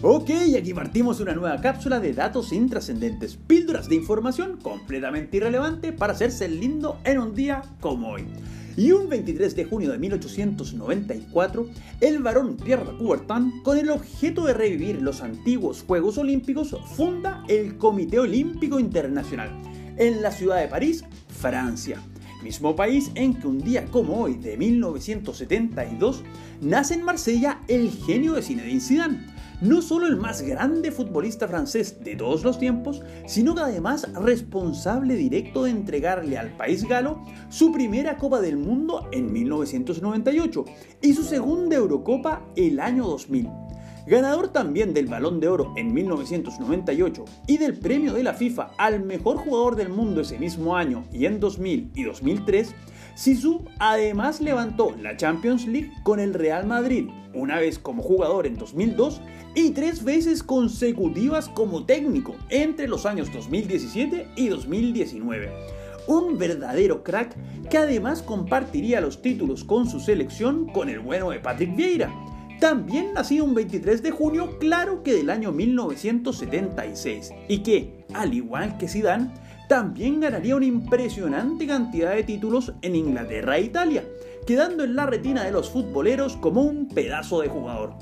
Ok, aquí partimos una nueva cápsula de datos intrascendentes, píldoras de información completamente irrelevante para hacerse lindo en un día como hoy. Y un 23 de junio de 1894, el varón Pierre Coubertin, con el objeto de revivir los antiguos Juegos Olímpicos, funda el Comité Olímpico Internacional en la ciudad de París, Francia mismo país en que un día como hoy de 1972 nace en Marsella el genio de Zinedine Zidane, no solo el más grande futbolista francés de todos los tiempos, sino que además responsable directo de entregarle al país galo su primera Copa del Mundo en 1998 y su segunda Eurocopa el año 2000 ganador también del Balón de Oro en 1998 y del premio de la FIFA al mejor jugador del mundo ese mismo año y en 2000 y 2003, Sisu además levantó la Champions League con el Real Madrid, una vez como jugador en 2002 y tres veces consecutivas como técnico entre los años 2017 y 2019 un verdadero crack que además compartiría los títulos con su selección con el bueno de Patrick Vieira, también nacido un 23 de junio, claro que del año 1976, y que, al igual que Zidane, también ganaría una impresionante cantidad de títulos en Inglaterra e Italia, quedando en la retina de los futboleros como un pedazo de jugador.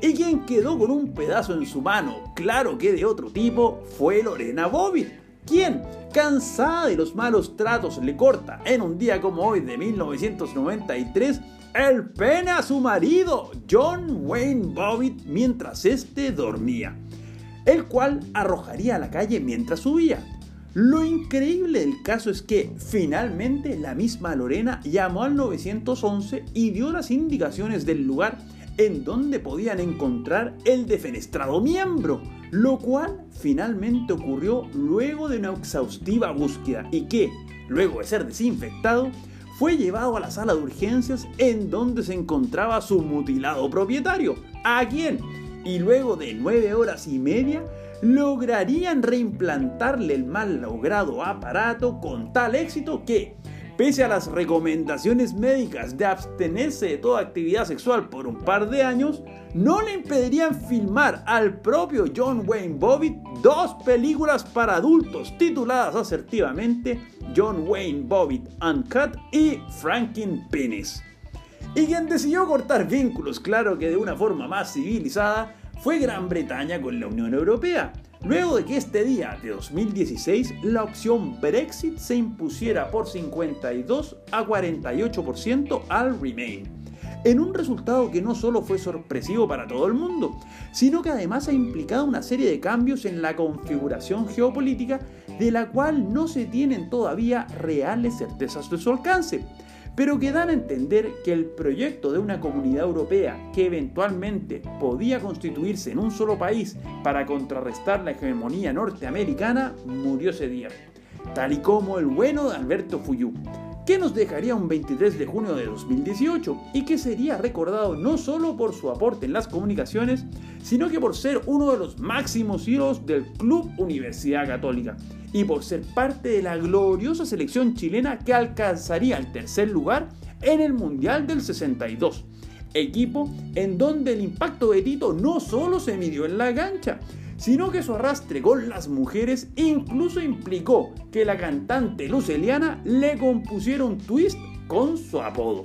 Y quien quedó con un pedazo en su mano, claro que de otro tipo, fue Lorena Bobbitt, quien, cansada de los malos tratos, le corta en un día como hoy de 1993 el pene a su marido, John Wayne Bobbitt, mientras éste dormía, el cual arrojaría a la calle mientras subía. Lo increíble del caso es que finalmente la misma Lorena llamó al 911 y dio las indicaciones del lugar en donde podían encontrar el defenestrado miembro, lo cual finalmente ocurrió luego de una exhaustiva búsqueda y que, luego de ser desinfectado, fue llevado a la sala de urgencias en donde se encontraba su mutilado propietario, a quien, y luego de nueve horas y media, lograrían reimplantarle el mal logrado aparato con tal éxito que, pese a las recomendaciones médicas de abstenerse de toda actividad sexual por un par de años, no le impedirían filmar al propio John Wayne Bobbitt dos películas para adultos tituladas asertivamente John Wayne Bobbitt Uncut y Franklin Penis. Y quien decidió cortar vínculos, claro que de una forma más civilizada, fue Gran Bretaña con la Unión Europea, luego de que este día de 2016 la opción Brexit se impusiera por 52 a 48% al Remain. En un resultado que no solo fue sorpresivo para todo el mundo, sino que además ha implicado una serie de cambios en la configuración geopolítica de la cual no se tienen todavía reales certezas de su alcance, pero que dan a entender que el proyecto de una comunidad europea que eventualmente podía constituirse en un solo país para contrarrestar la hegemonía norteamericana murió ese día, tal y como el bueno de Alberto Fuyú que nos dejaría un 23 de junio de 2018 y que sería recordado no solo por su aporte en las comunicaciones, sino que por ser uno de los máximos ídolos del Club Universidad Católica y por ser parte de la gloriosa selección chilena que alcanzaría el tercer lugar en el Mundial del 62 equipo en donde el impacto de Tito no solo se midió en la cancha, sino que su arrastre con las mujeres incluso implicó que la cantante luceliana le compusiera un twist con su apodo.